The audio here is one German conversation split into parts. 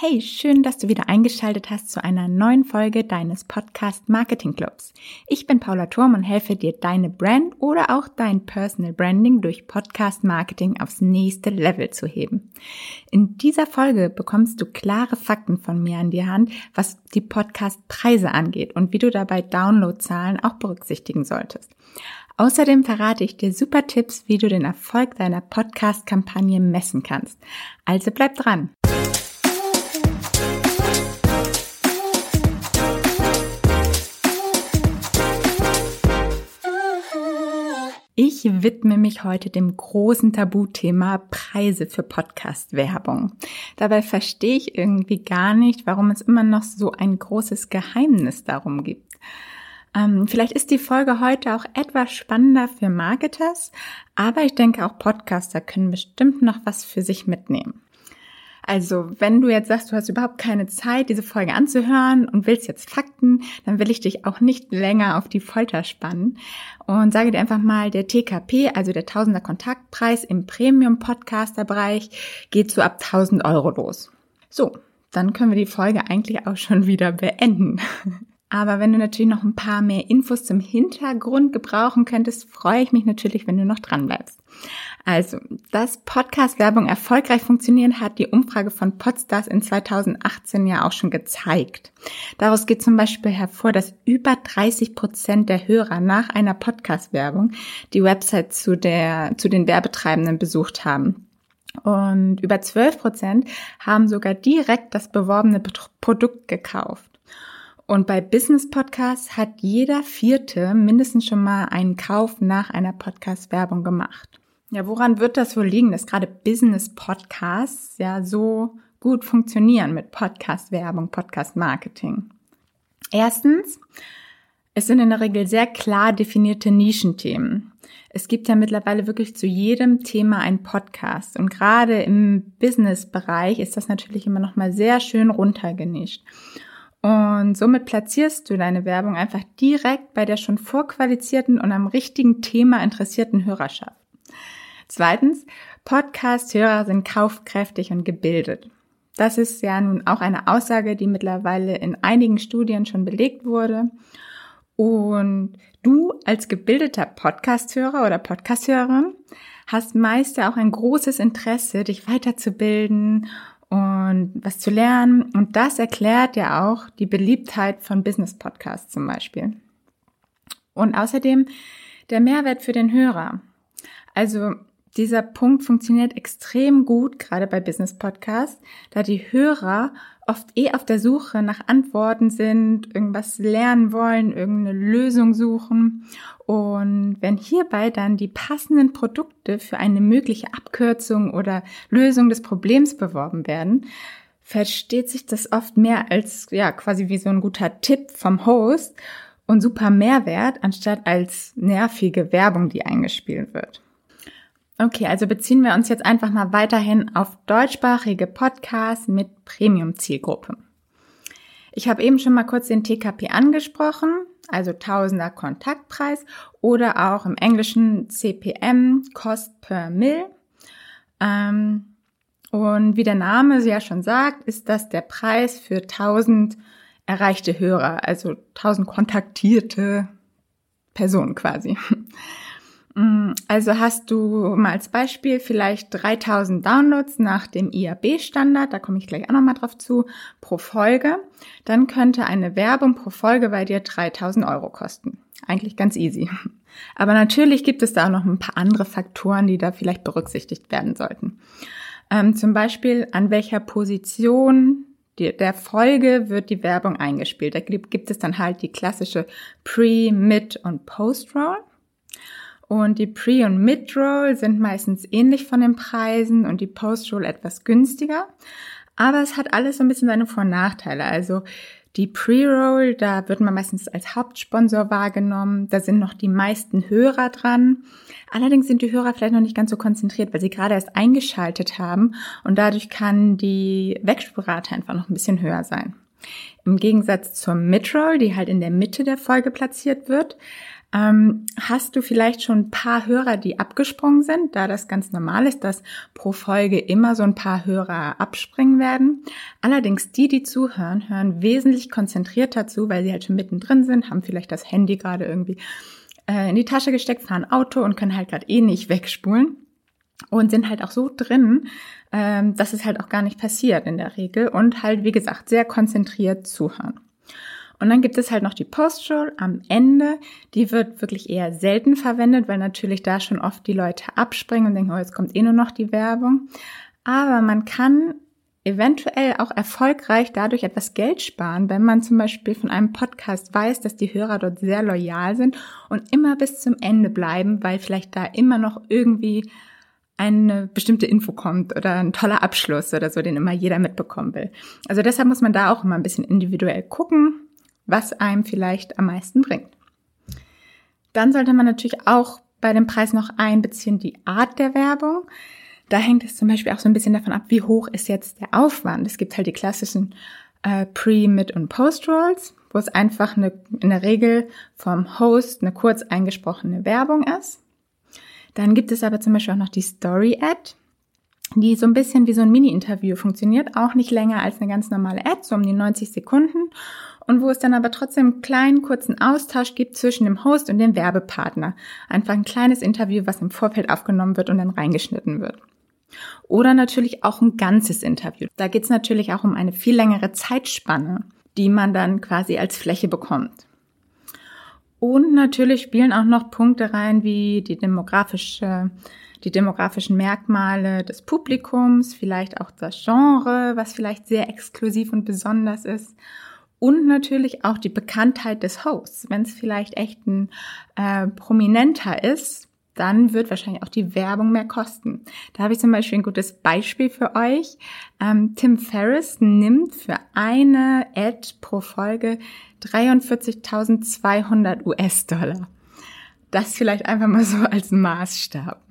Hey, schön, dass du wieder eingeschaltet hast zu einer neuen Folge deines Podcast Marketing Clubs. Ich bin Paula Turm und helfe dir, deine Brand oder auch dein Personal Branding durch Podcast Marketing aufs nächste Level zu heben. In dieser Folge bekommst du klare Fakten von mir an die Hand, was die Podcast-Preise angeht und wie du dabei Downloadzahlen auch berücksichtigen solltest. Außerdem verrate ich dir super Tipps, wie du den Erfolg deiner Podcast-Kampagne messen kannst. Also bleib dran! Ich widme mich heute dem großen Tabuthema Preise für Podcast-Werbung. Dabei verstehe ich irgendwie gar nicht, warum es immer noch so ein großes Geheimnis darum gibt. Ähm, vielleicht ist die Folge heute auch etwas spannender für Marketers, aber ich denke auch Podcaster können bestimmt noch was für sich mitnehmen. Also, wenn du jetzt sagst, du hast überhaupt keine Zeit, diese Folge anzuhören und willst jetzt Fakten, dann will ich dich auch nicht länger auf die Folter spannen und sage dir einfach mal, der TKP, also der Tausender Kontaktpreis im Premium Podcaster Bereich, geht so ab 1000 Euro los. So, dann können wir die Folge eigentlich auch schon wieder beenden. Aber wenn du natürlich noch ein paar mehr Infos zum Hintergrund gebrauchen könntest, freue ich mich natürlich, wenn du noch dran bleibst. Also, dass Podcast-Werbung erfolgreich funktionieren, hat die Umfrage von Podstars in 2018 ja auch schon gezeigt. Daraus geht zum Beispiel hervor, dass über 30 Prozent der Hörer nach einer Podcast-Werbung die Website zu der, zu den Werbetreibenden besucht haben. Und über 12 Prozent haben sogar direkt das beworbene Produkt gekauft. Und bei Business Podcasts hat jeder Vierte mindestens schon mal einen Kauf nach einer Podcast-Werbung gemacht. Ja, woran wird das wohl liegen, dass gerade Business Podcasts ja so gut funktionieren mit Podcast-Werbung, Podcast-Marketing? Erstens, es sind in der Regel sehr klar definierte Nischenthemen. Es gibt ja mittlerweile wirklich zu jedem Thema einen Podcast und gerade im Business-Bereich ist das natürlich immer noch mal sehr schön runtergenischt. Und somit platzierst du deine Werbung einfach direkt bei der schon vorqualifizierten und am richtigen Thema interessierten Hörerschaft. Zweitens, Podcast-Hörer sind kaufkräftig und gebildet. Das ist ja nun auch eine Aussage, die mittlerweile in einigen Studien schon belegt wurde. Und du als gebildeter Podcast-Hörer oder Podcast-Hörerin hast meist ja auch ein großes Interesse, dich weiterzubilden und was zu lernen. Und das erklärt ja auch die Beliebtheit von Business-Podcasts zum Beispiel. Und außerdem der Mehrwert für den Hörer. Also dieser Punkt funktioniert extrem gut, gerade bei Business Podcasts, da die Hörer oft eh auf der Suche nach Antworten sind, irgendwas lernen wollen, irgendeine Lösung suchen. Und wenn hierbei dann die passenden Produkte für eine mögliche Abkürzung oder Lösung des Problems beworben werden, versteht sich das oft mehr als, ja, quasi wie so ein guter Tipp vom Host und super Mehrwert, anstatt als nervige Werbung, die eingespielt wird. Okay, also beziehen wir uns jetzt einfach mal weiterhin auf deutschsprachige Podcasts mit Premium-Zielgruppe. Ich habe eben schon mal kurz den TKP angesprochen, also Tausender Kontaktpreis oder auch im Englischen CPM, Cost per Mill. Ähm, und wie der Name ja schon sagt, ist das der Preis für 1000 erreichte Hörer, also 1000 kontaktierte Personen quasi. Mm, also hast du mal als Beispiel vielleicht 3000 Downloads nach dem IAB-Standard, da komme ich gleich auch nochmal drauf zu, pro Folge. Dann könnte eine Werbung pro Folge bei dir 3000 Euro kosten. Eigentlich ganz easy. Aber natürlich gibt es da auch noch ein paar andere Faktoren, die da vielleicht berücksichtigt werden sollten. Ähm, zum Beispiel, an welcher Position der Folge wird die Werbung eingespielt. Da gibt es dann halt die klassische Pre-, Mid- und Post-Roll. Und die Pre- und Mid-Roll sind meistens ähnlich von den Preisen und die Post-Roll etwas günstiger. Aber es hat alles so ein bisschen seine Vor- und Nachteile. Also die Pre-Roll, da wird man meistens als Hauptsponsor wahrgenommen. Da sind noch die meisten Hörer dran. Allerdings sind die Hörer vielleicht noch nicht ganz so konzentriert, weil sie gerade erst eingeschaltet haben und dadurch kann die Wegspurrate einfach noch ein bisschen höher sein. Im Gegensatz zur Midroll, die halt in der Mitte der Folge platziert wird, Ähm, hast du vielleicht schon ein paar Hörer, die abgesprungen sind, da das ganz normal ist, dass pro Folge immer so ein paar Hörer abspringen werden. Allerdings die, die zuhören, hören wesentlich konzentrierter zu, weil sie halt schon mittendrin sind, haben vielleicht das Handy gerade irgendwie äh, in die Tasche gesteckt, fahren Auto und können halt gerade eh nicht wegspulen und sind halt auch so drin, ähm, dass es halt auch gar nicht passiert in der Regel und halt, wie gesagt, sehr konzentriert zuhören. Und dann gibt es halt noch die Postroll am Ende. Die wird wirklich eher selten verwendet, weil natürlich da schon oft die Leute abspringen und denken, oh, jetzt kommt eh nur noch die Werbung. Aber man kann eventuell auch erfolgreich dadurch etwas Geld sparen, wenn man zum Beispiel von einem Podcast weiß, dass die Hörer dort sehr loyal sind und immer bis zum Ende bleiben, weil vielleicht da immer noch irgendwie eine bestimmte Info kommt oder ein toller Abschluss oder so, den immer jeder mitbekommen will. Also deshalb muss man da auch immer ein bisschen individuell gucken, was einem vielleicht am meisten bringt. Dann sollte man natürlich auch bei dem Preis noch einbeziehen die Art der Werbung. Da hängt es zum Beispiel auch so ein bisschen davon ab, wie hoch ist jetzt der Aufwand. Es gibt halt die klassischen äh, Pre-, Mid- und Post-Rolls, wo es einfach eine, in der Regel vom Host eine kurz eingesprochene Werbung ist. Dann gibt es aber zum Beispiel auch noch die Story-Ad, die so ein bisschen wie so ein Mini-Interview funktioniert, auch nicht länger als eine ganz normale Ad, so um die 90 Sekunden und wo es dann aber trotzdem einen kleinen kurzen Austausch gibt zwischen dem Host und dem Werbepartner. Einfach ein kleines Interview, was im Vorfeld aufgenommen wird und dann reingeschnitten wird. Oder natürlich auch ein ganzes Interview. Da geht es natürlich auch um eine viel längere Zeitspanne, die man dann quasi als Fläche bekommt. Und natürlich spielen auch noch Punkte rein wie die demografische, die demografischen Merkmale des Publikums, vielleicht auch das Genre, was vielleicht sehr exklusiv und besonders ist und natürlich auch die Bekanntheit des Hosts. Wenn es vielleicht echt ein äh, prominenter ist, dann wird wahrscheinlich auch die Werbung mehr kosten. Da habe ich zum Beispiel ein gutes Beispiel für euch. Ähm, Tim Ferriss nimmt für eine Ad pro Folge 43.200 US-Dollar. Das vielleicht einfach mal so als Maßstab.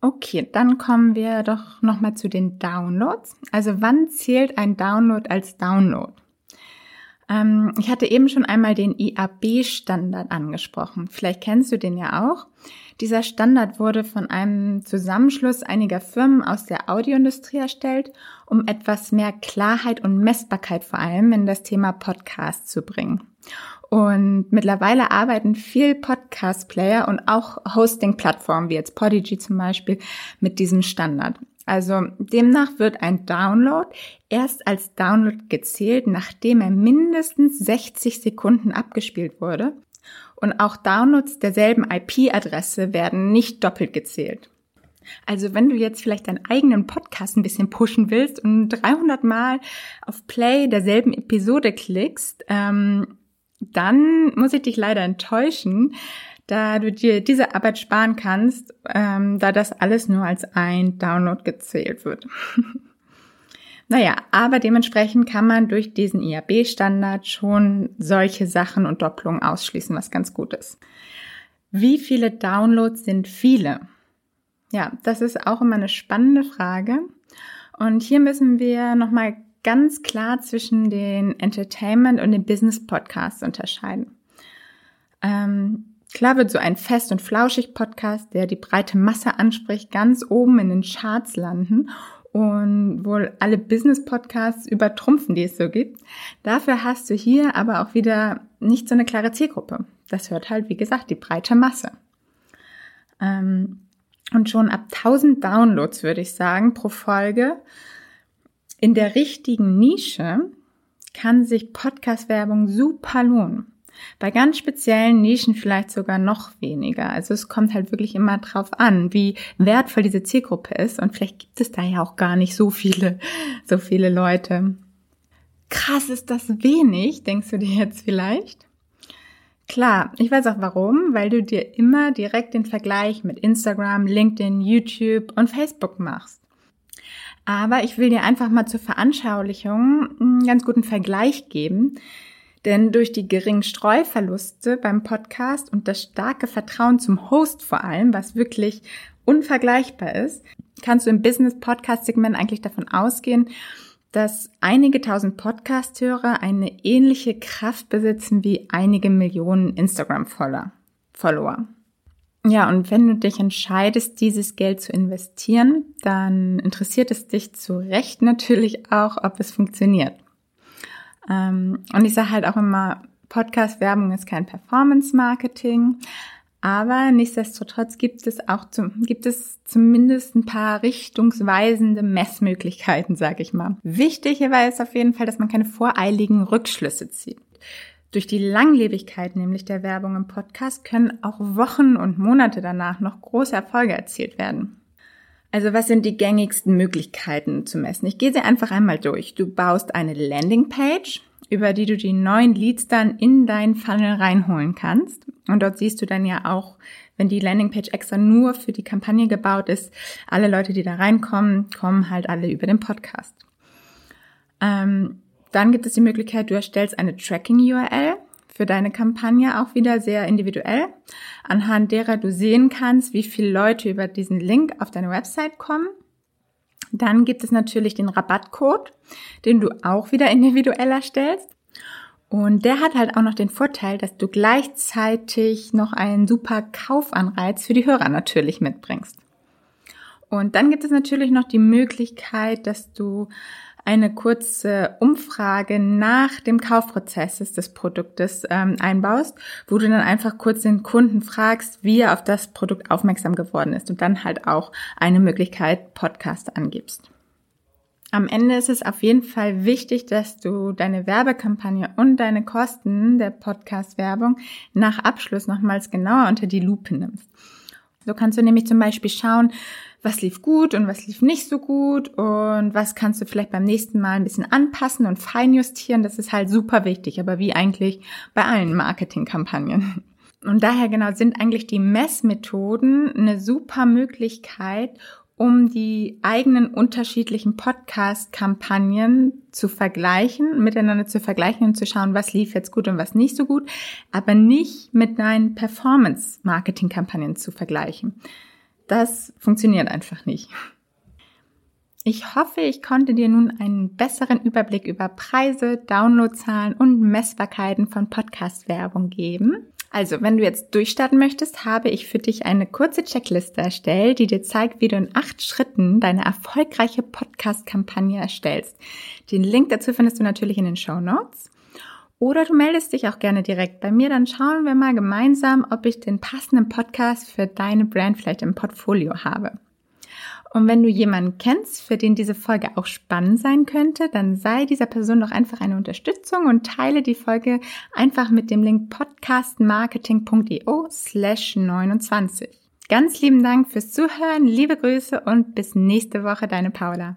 Okay, dann kommen wir doch nochmal zu den Downloads. Also wann zählt ein Download als Download? Ähm, ich hatte eben schon einmal den IAB-Standard angesprochen. Vielleicht kennst du den ja auch. Dieser Standard wurde von einem Zusammenschluss einiger Firmen aus der Audioindustrie erstellt, um etwas mehr Klarheit und Messbarkeit vor allem in das Thema Podcast zu bringen. Und mittlerweile arbeiten viel Podcast-Player und auch Hosting-Plattformen wie jetzt Podigy zum Beispiel mit diesem Standard. Also demnach wird ein Download erst als Download gezählt, nachdem er mindestens 60 Sekunden abgespielt wurde. Und auch Downloads derselben IP-Adresse werden nicht doppelt gezählt. Also wenn du jetzt vielleicht deinen eigenen Podcast ein bisschen pushen willst und 300 Mal auf Play derselben Episode klickst, ähm, dann muss ich dich leider enttäuschen da du dir diese Arbeit sparen kannst, ähm, da das alles nur als ein Download gezählt wird. naja, aber dementsprechend kann man durch diesen IAB-Standard schon solche Sachen und Doppelungen ausschließen, was ganz gut ist. Wie viele Downloads sind viele? Ja, das ist auch immer eine spannende Frage. Und hier müssen wir nochmal ganz klar zwischen den Entertainment und den Business Podcasts unterscheiden. Ähm, Klar wird so ein Fest- und Flauschig-Podcast, der die breite Masse anspricht, ganz oben in den Charts landen und wohl alle Business-Podcasts übertrumpfen, die es so gibt. Dafür hast du hier aber auch wieder nicht so eine klare Zielgruppe. Das hört halt, wie gesagt, die breite Masse. Ähm, und schon ab 1000 Downloads, würde ich sagen, pro Folge in der richtigen Nische kann sich Podcast-Werbung super lohnen. Bei ganz speziellen Nischen vielleicht sogar noch weniger. Also es kommt halt wirklich immer drauf an, wie wertvoll diese Zielgruppe ist. Und vielleicht gibt es da ja auch gar nicht so viele, so viele Leute. Krass ist das wenig, denkst du dir jetzt vielleicht? Klar, ich weiß auch warum, weil du dir immer direkt den Vergleich mit Instagram, LinkedIn, YouTube und Facebook machst. Aber ich will dir einfach mal zur Veranschaulichung einen ganz guten Vergleich geben, denn durch die geringen Streuverluste beim Podcast und das starke Vertrauen zum Host vor allem, was wirklich unvergleichbar ist, kannst du im Business-Podcast-Segment eigentlich davon ausgehen, dass einige tausend Podcast-Hörer eine ähnliche Kraft besitzen wie einige Millionen Instagram-Follower. Follower. Ja, und wenn du dich entscheidest, dieses Geld zu investieren, dann interessiert es dich zu Recht natürlich auch, ob es funktioniert. Ähm, und ich sage halt auch immer, Podcast-Werbung ist kein Performance-Marketing, aber nichtsdestotrotz gibt es auch zum, gibt es zumindest ein paar richtungsweisende Messmöglichkeiten, sage ich mal. Wichtig hierbei ist auf jeden Fall, dass man keine voreiligen Rückschlüsse zieht. Durch die Langlebigkeit nämlich der Werbung im Podcast können auch Wochen und Monate danach noch große Erfolge erzielt werden. Also was sind die gängigsten Möglichkeiten zu messen? Ich gehe sie einfach einmal durch. Du baust eine Landingpage, über die du die neuen Leads dann in deinen Funnel reinholen kannst. Und dort siehst du dann ja auch, wenn die Landingpage extra nur für die Kampagne gebaut ist, alle Leute, die da reinkommen, kommen halt alle über den Podcast. Ähm, dann gibt es die Möglichkeit, du erstellst eine Tracking-URL für deine Kampagne, auch wieder sehr individuell, anhand derer du sehen kannst, wie viele Leute über diesen Link auf deine Website kommen. Dann gibt es natürlich den Rabattcode, den du auch wieder individuell erstellst. Und der hat halt auch noch den Vorteil, dass du gleichzeitig noch einen super Kaufanreiz für die Hörer natürlich mitbringst. Und dann gibt es natürlich noch die Möglichkeit, dass du eine kurze Umfrage nach dem Kaufprozess des Produktes ähm, einbaust, wo du dann einfach kurz den Kunden fragst, wie er auf das Produkt aufmerksam geworden ist und dann halt auch eine Möglichkeit Podcast angibst. Am Ende ist es auf jeden Fall wichtig, dass du deine Werbekampagne und deine Kosten der Podcast-Werbung nach Abschluss nochmals genauer unter die Lupe nimmst. So kannst du nämlich zum Beispiel schauen, was lief gut und was lief nicht so gut und was kannst du vielleicht beim nächsten Mal ein bisschen anpassen und feinjustieren. Das ist halt super wichtig, aber wie eigentlich bei allen Marketingkampagnen. Und daher genau sind eigentlich die Messmethoden eine super Möglichkeit, um die eigenen unterschiedlichen Podcast-Kampagnen zu vergleichen, miteinander zu vergleichen und zu schauen, was lief jetzt gut und was nicht so gut, aber nicht mit deinen Performance-Marketing-Kampagnen zu vergleichen. Das funktioniert einfach nicht. Ich hoffe, ich konnte dir nun einen besseren Überblick über Preise, Downloadzahlen und Messbarkeiten von Podcast-Werbung geben. Also, wenn du jetzt durchstarten möchtest, habe ich für dich eine kurze Checkliste erstellt, die dir zeigt, wie du in acht Schritten deine erfolgreiche Podcast-Kampagne erstellst. Den Link dazu findest du natürlich in den Show Notes. Oder du meldest dich auch gerne direkt bei mir, dann schauen wir mal gemeinsam, ob ich den passenden Podcast für deine Brand vielleicht im Portfolio habe. Und wenn du jemanden kennst, für den diese Folge auch spannend sein könnte, dann sei dieser Person doch einfach eine Unterstützung und teile die Folge einfach mit dem Link podcastmarketing.io slash 29. Ganz lieben Dank fürs Zuhören, liebe Grüße und bis nächste Woche, deine Paula.